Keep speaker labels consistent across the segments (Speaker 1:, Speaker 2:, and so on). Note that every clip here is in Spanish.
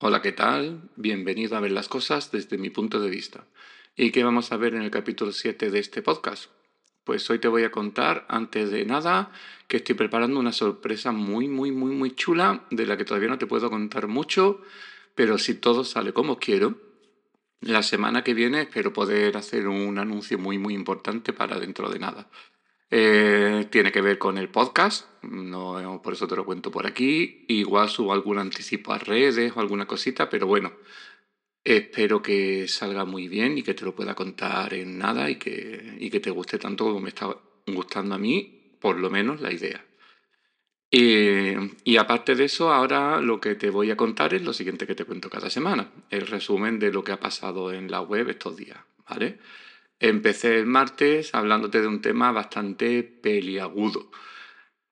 Speaker 1: Hola, ¿qué tal? Bienvenido a ver las cosas desde mi punto de vista. ¿Y qué vamos a ver en el capítulo 7 de este podcast? Pues hoy te voy a contar, antes de nada, que estoy preparando una sorpresa muy, muy, muy, muy chula, de la que todavía no te puedo contar mucho, pero si todo sale como quiero, la semana que viene espero poder hacer un anuncio muy, muy importante para dentro de nada. Eh, tiene que ver con el podcast, no, por eso te lo cuento por aquí. Igual subo algún anticipo a redes o alguna cosita, pero bueno, espero que salga muy bien y que te lo pueda contar en nada y que, y que te guste tanto como me está gustando a mí, por lo menos la idea. Eh, y aparte de eso, ahora lo que te voy a contar es lo siguiente que te cuento cada semana, el resumen de lo que ha pasado en la web estos días, ¿vale? Empecé el martes hablándote de un tema bastante peliagudo.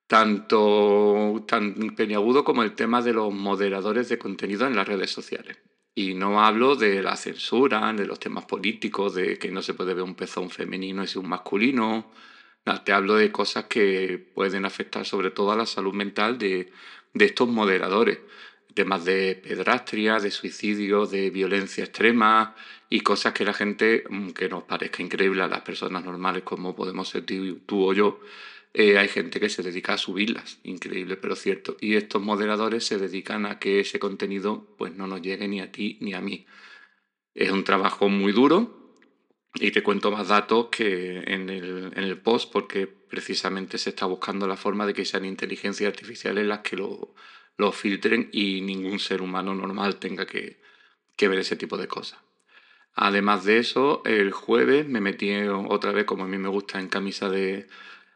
Speaker 1: Tanto tan peliagudo como el tema de los moderadores de contenido en las redes sociales. Y no hablo de la censura, de los temas políticos, de que no se puede ver un pezón femenino y un masculino. No, te hablo de cosas que pueden afectar sobre todo a la salud mental de, de estos moderadores temas de pedrastria, de suicidio, de violencia extrema y cosas que la gente, mm, que nos parezca increíble a las personas normales como podemos ser tú, o yo, eh, hay gente que se dedica a subirlas, increíble pero cierto. Y estos moderadores se dedican a que ese contenido pues no nos llegue ni a ti ni a mí. Es un trabajo muy duro y te cuento más datos que en el, en el post porque precisamente se está buscando la forma de que sean inteligencias artificiales las que lo, lo filtren y ningún ser humano normal tenga que, ver ese tipo de cosas. Además de eso, el jueves me metí otra vez, como a mí me gusta, en camisa de,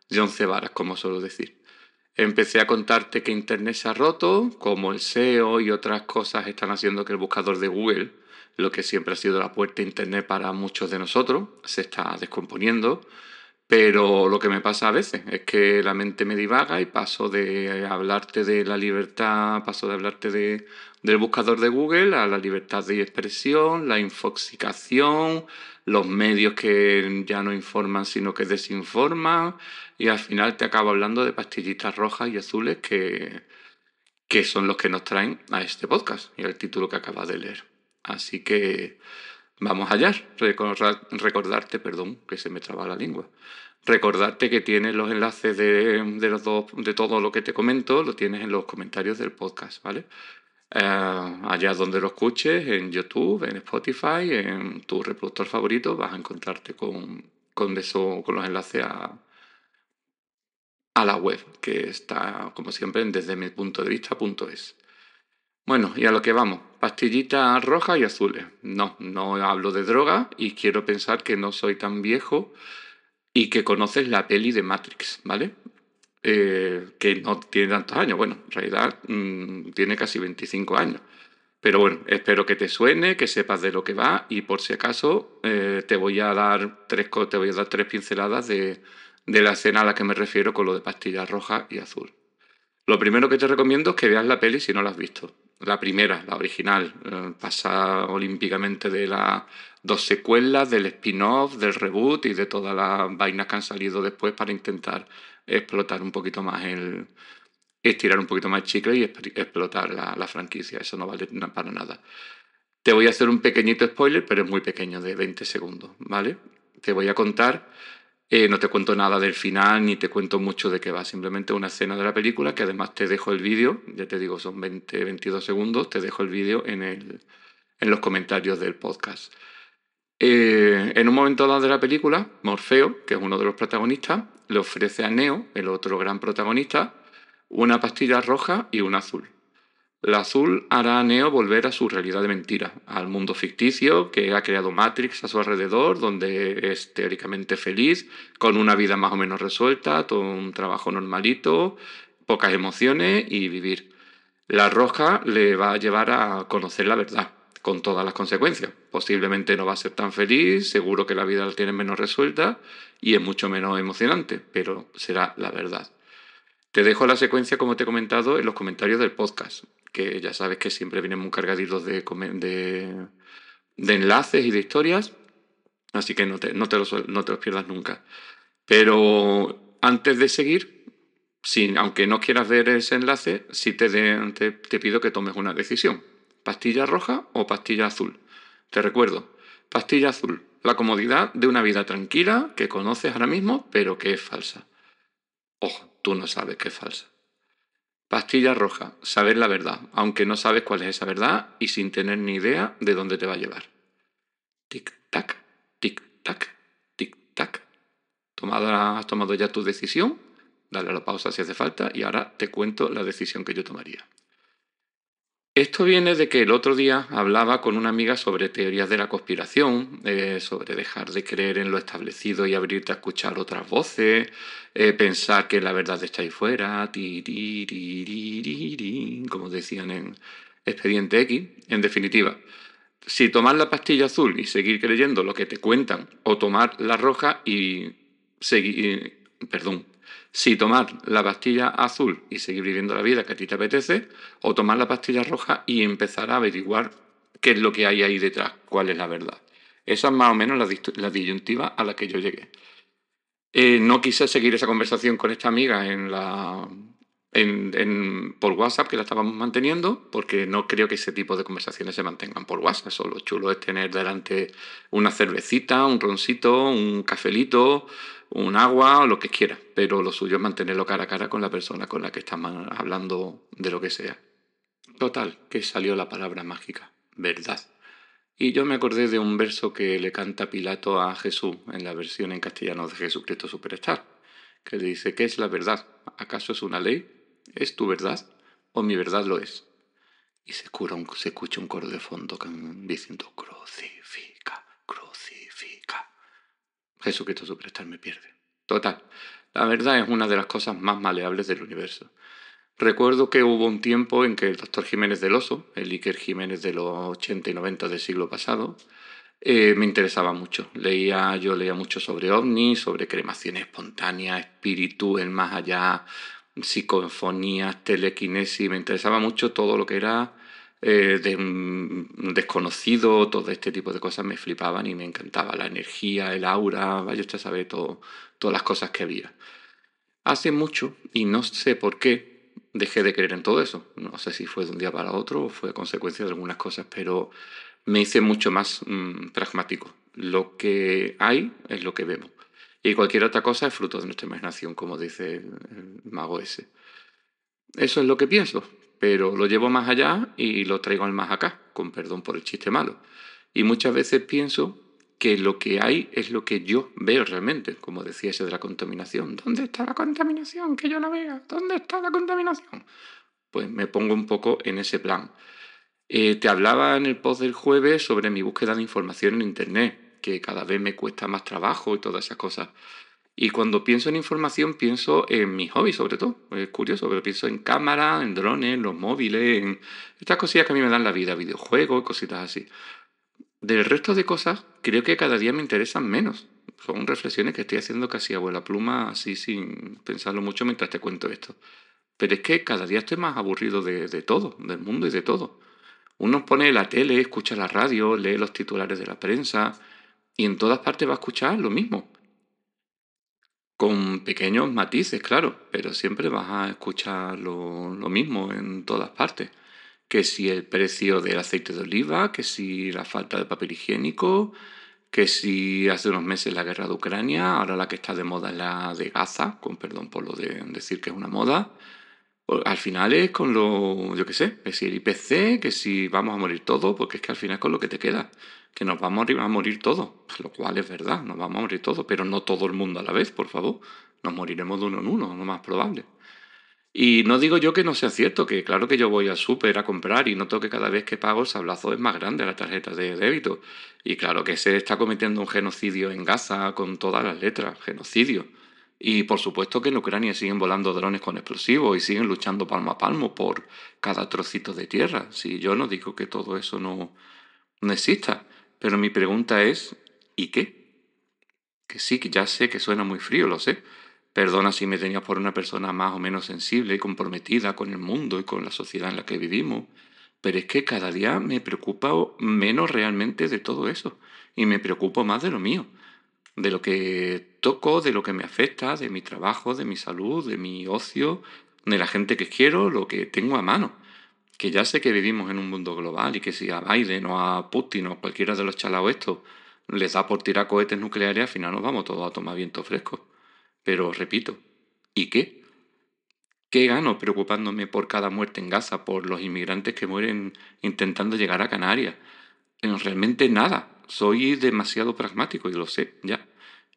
Speaker 1: de once varas, como suelo decir. Empecé a contarte que Internet se ha roto, como el SEO y otras cosas están haciendo que el buscador de Google, lo que siempre ha sido la puerta a Internet para muchos de nosotros, se está descomponiendo. Pero lo que me pasa a veces es que la mente me divaga y paso de hablarte de la libertad, paso de hablarte de, del buscador de Google a la libertad de expresión, la infoxicación, los medios que ya no informan sino que desinforman y al final te acabo hablando de pastillitas rojas y azules que, que son los que nos traen a este podcast y el título que acabas de leer. Así que Vamos allá, recordarte, perdón, que se me traba la lengua. Recordarte que tienes los enlaces de, los dos, de todo lo que te comento, lo tienes en los comentarios del podcast, ¿vale? Eh, allá donde lo escuches, en YouTube, en Spotify, en tu reproductor favorito, vas a encontrarte con, con, eso, con los enlaces a, a la web, que está, como siempre, en desde mi punto de vista.es. Bueno, y a lo que vamos, pastillitas rojas y azules. No, no hablo de droga y quiero pensar que no soy tan viejo y que conoces la peli de Matrix, ¿vale? Eh, que no tiene tantos años, bueno, en realidad mm, tiene casi 25 años. Pero bueno, espero que te suene, que sepas de lo que va y por si acaso eh, te, voy a dar tres, te voy a dar tres pinceladas de, de la escena a la que me refiero con lo de pastillas rojas y azul. Lo primero que te recomiendo es que veas la peli si no la has visto la primera, la original, eh, pasa olímpicamente de las dos secuelas, del spin-off, del reboot y de todas las vainas que han salido después para intentar explotar un poquito más el. estirar un poquito más el chicle y explotar la, la franquicia. Eso no vale para nada. Te voy a hacer un pequeñito spoiler, pero es muy pequeño, de 20 segundos, ¿vale? Te voy a contar eh, no te cuento nada del final ni te cuento mucho de qué va, simplemente una escena de la película que además te dejo el vídeo, ya te digo, son 20, 22 segundos, te dejo el vídeo en, en los comentarios del podcast. Eh, en un momento dado de la película, Morfeo, que es uno de los protagonistas, le ofrece a Neo, el otro gran protagonista, una pastilla roja y una azul. La azul hará a Neo volver a su realidad de mentira, al mundo ficticio que ha creado Matrix a su alrededor, donde es teóricamente feliz, con una vida más o menos resuelta, todo un trabajo normalito, pocas emociones y vivir. La roja le va a llevar a conocer la verdad, con todas las consecuencias. Posiblemente no va a ser tan feliz, seguro que la vida la tiene menos resuelta y es mucho menos emocionante, pero será la verdad. Te dejo la secuencia, como te he comentado, en los comentarios del podcast que ya sabes que siempre vienen muy cargaditos de, enlaces y de historias, así que no te, no, te los, no te los pierdas nunca. Pero antes de seguir, aunque no quieras ver ese enlace, sí te, te, te, pido que tomes una decisión. ¿Pastilla roja o pastilla azul? Te recuerdo, pastilla azul, la comodidad de una vida tranquila que conoces ahora mismo, pero que es falsa. Ojo, tú no sabes que es falsa. Pastilla roja, saber la verdad, aunque no sabes cuál es esa verdad y sin tener ni idea de dónde te va a llevar. Tic-tac, tic-tac, tic-tac. ¿Has tomado ya tu decisión? Dale a la pausa si hace falta y ahora te cuento la decisión que yo tomaría. Esto viene de que el otro día hablaba con una amiga sobre teorías de la conspiración, eh, sobre dejar de creer en lo establecido y abrirte a escuchar otras voces, eh, pensar que la verdad está ahí fuera, como decían en Expediente X. En definitiva, si tomar la pastilla azul y seguir creyendo lo que te cuentan, o tomar la roja y seguir, perdón, si tomar la pastilla azul y seguir viviendo la vida que a ti te apetece, o tomar la pastilla roja y empezar a averiguar qué es lo que hay ahí detrás, cuál es la verdad. Esa es más o menos la, disyuntiva a la que yo llegué. Eh, no quise seguir esa conversación con esta amiga en la, por WhatsApp que la estábamos manteniendo, porque no creo que ese tipo de conversaciones se mantengan por WhatsApp. Eso lo chulo es tener delante una cervecita, un roncito, un cafelito, un agua o lo que quiera, pero lo suyo es mantenerlo cara a cara con la persona con la que estamos hablando de lo que sea. Total, que salió la palabra mágica, verdad. Y yo me acordé de un verso que le canta Pilato a Jesús en la versión en castellano de Jesucristo Superstar, que le dice, ¿qué es la verdad? ¿Acaso es una ley? ¿Es tu verdad? ¿O mi verdad lo es? Y se, se escucha un coro de fondo diciendo, crucifica, crucifica. Jesucristo Superstar me pierde. Total, la verdad es una de las cosas más maleables del universo. Recuerdo que hubo un tiempo en que el doctor Jiménez del Oso, el Iker Jiménez de los 80 y 90 del siglo pasado, eh, me interesaba mucho. Leía, yo leía mucho sobre ovnis, sobre cremación espontánea, espíritu, el más allá, psicofonías, telequinesis. Me interesaba mucho todo lo que era eh, de desconocido, todo este tipo de cosas me flipaban y me encantaba la energía, el aura, vaya usted sabe todo, todas las cosas que había. Hace mucho, y no sé por qué, dejé de creer en todo eso. No sé si fue de un día para otro o fue consecuencia de algunas cosas, pero me hice mucho más mm, pragmático. Lo que hay es lo que vemos. Y cualquier otra cosa es fruto de nuestra imaginación, como dice el mago ese. Eso es lo que pienso pero lo llevo más allá y lo traigo al más acá, con perdón por el chiste malo. Y muchas veces pienso que lo que hay es lo que yo veo realmente, como decía ese de la contaminación. ¿Dónde está la contaminación? Que yo la vea. ¿Dónde está la contaminación? Pues me pongo un poco en ese plan. Eh, te hablaba en el post del jueves sobre mi búsqueda de información en Internet, que cada vez me cuesta más trabajo y todas esas cosas. Y cuando pienso en información, pienso en mi hobby, sobre todo. Es curioso, pero pienso en cámara, en drones, los móviles, en estas cosillas que a mí me dan la vida, videojuegos, cositas así. Del resto de cosas, creo que cada día me interesan menos. Son reflexiones que estoy haciendo casi a vuela pluma, así sin pensarlo mucho mientras te cuento esto. Pero es que cada día estoy más aburrido de, de todo, del mundo y de todo. Uno pone la tele, escucha la radio, lee los titulares de la prensa y en todas partes va a escuchar lo mismo con pequeños matices, claro, pero siempre vas a escuchar lo, mismo en todas partes. Que si el precio del aceite de oliva, que si la falta de papel higiénico, que si hace unos meses la guerra de Ucrania, ahora la que está de moda es la de Gaza, con perdón por lo de decir que es una moda. Al final es con lo, yo qué sé, que si el IPC, que si vamos a morir todos, porque es que al final es con lo que te queda que nos vamos a morir todos, lo cual es verdad, nos vamos a morir todos, pero no todo el mundo a la vez, por favor. Nos moriremos de uno en uno, lo más probable. Y no digo yo que no sea cierto, que claro que yo voy al súper a comprar y noto que cada vez que pago el sablazo es más grande la tarjeta de débito. Y claro que se está cometiendo un genocidio en Gaza con todas las letras, genocidio. Y por supuesto que en Ucrania siguen volando drones con explosivos y siguen luchando palmo a palmo por cada trocito de tierra. Si yo no digo que todo eso no, no exista. Pero mi pregunta es, ¿y qué? Que sí, que ya sé que suena muy frío, lo sé. Perdona si me tenías por una persona más o menos sensible y comprometida con el mundo y con la sociedad en la que vivimos, pero es que cada día me preocupa menos realmente de todo eso y me preocupo más de lo mío, de lo que toco, de lo que me afecta, de mi trabajo, de mi salud, de mi ocio, de la gente que quiero, lo que tengo a mano que ya sé que vivimos en un mundo global y que si a Biden o a Putin o cualquiera de los chalaos estos les da por tirar cohetes nucleares, al final nos vamos todos a tomar viento fresco. Pero repito, ¿y qué? ¿Qué gano preocupándome por cada muerte en Gaza, por los inmigrantes que mueren intentando llegar a Canarias? Realmente nada. Soy demasiado pragmático y lo sé, ya.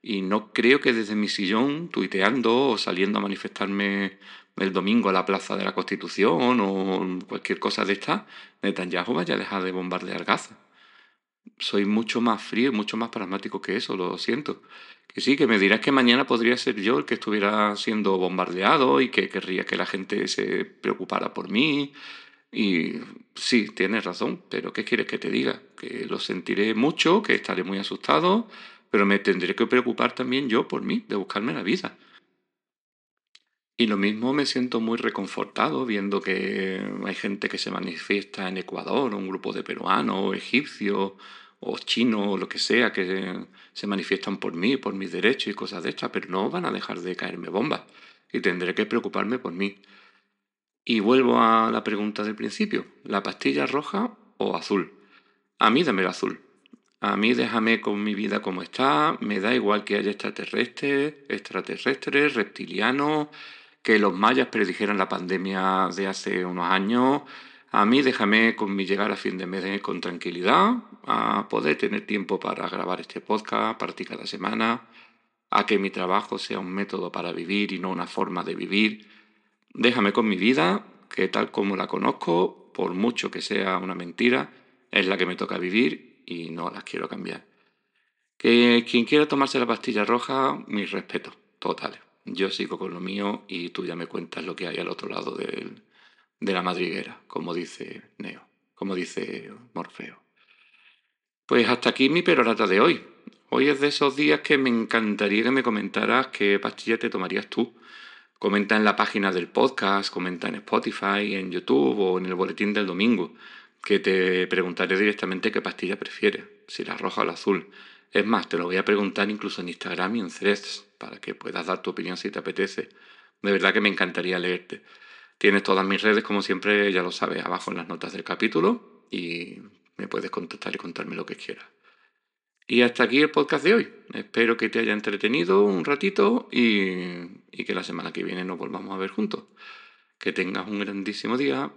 Speaker 1: Y no creo que desde mi sillón, tuiteando o saliendo a manifestarme el domingo a la Plaza de la Constitución o cualquier cosa de esta, Netanyahu vaya a dejar de bombardear Gaza. Soy mucho más frío y mucho más pragmático que eso, lo siento. Que sí, que me dirás que mañana podría ser yo el que estuviera siendo bombardeado y que querría que la gente se preocupara por mí. Y sí, tienes razón, pero ¿qué quieres que te diga? Que lo sentiré mucho, que estaré muy asustado, pero me tendré que preocupar también yo por mí, de buscarme la vida. Y lo mismo me siento muy reconfortado viendo que hay gente que se manifiesta en Ecuador, un grupo de peruanos, egipcios, o chinos, o lo que sea, que se manifiestan por mí, por mis derechos y cosas de estas, pero no van a dejar de caerme bombas. Y tendré que preocuparme por mí. Y vuelvo a la pregunta del principio, ¿la pastilla roja o azul? A mí dame el azul. A mí déjame con mi vida como está, me da igual que haya extraterrestres, extraterrestres, reptilianos, que los mayas predijeran la pandemia de hace unos años. A mí déjame con mi llegar a fin de mes con tranquilidad, a poder tener tiempo para grabar este podcast para ti cada semana, a que mi trabajo sea un método para vivir y no una forma de vivir. Déjame con mi vida, que tal como la conozco, por mucho que sea una mentira, es la que me toca vivir y no la quiero cambiar. Que quien quiera tomarse la pastilla roja, mis respetos totales yo sigo con lo mío y tú ya me cuentas lo que hay al otro lado de la madriguera, como dice Neo, como dice Morfeo. Pues hasta aquí mi perorata de hoy. Hoy es de esos días que me encantaría que me comentaras qué pastilla te tomarías tú. Comenta en la página del podcast, comenta en Spotify, en YouTube o en el boletín del domingo, que te preguntaré directamente qué pastilla prefieres, si la roja o la azul. Es más, te lo voy a preguntar incluso en Instagram y en Threads para que puedas dar tu opinión si te apetece. De verdad que me encantaría leerte. Tienes todas mis redes, como siempre, ya lo sabes, abajo en las notas del capítulo y me puedes contactar y contarme lo que quieras. Y hasta aquí el podcast de hoy. Espero que te haya entretenido un ratito y, y que la semana que viene nos volvamos a ver juntos. Que tengas un grandísimo día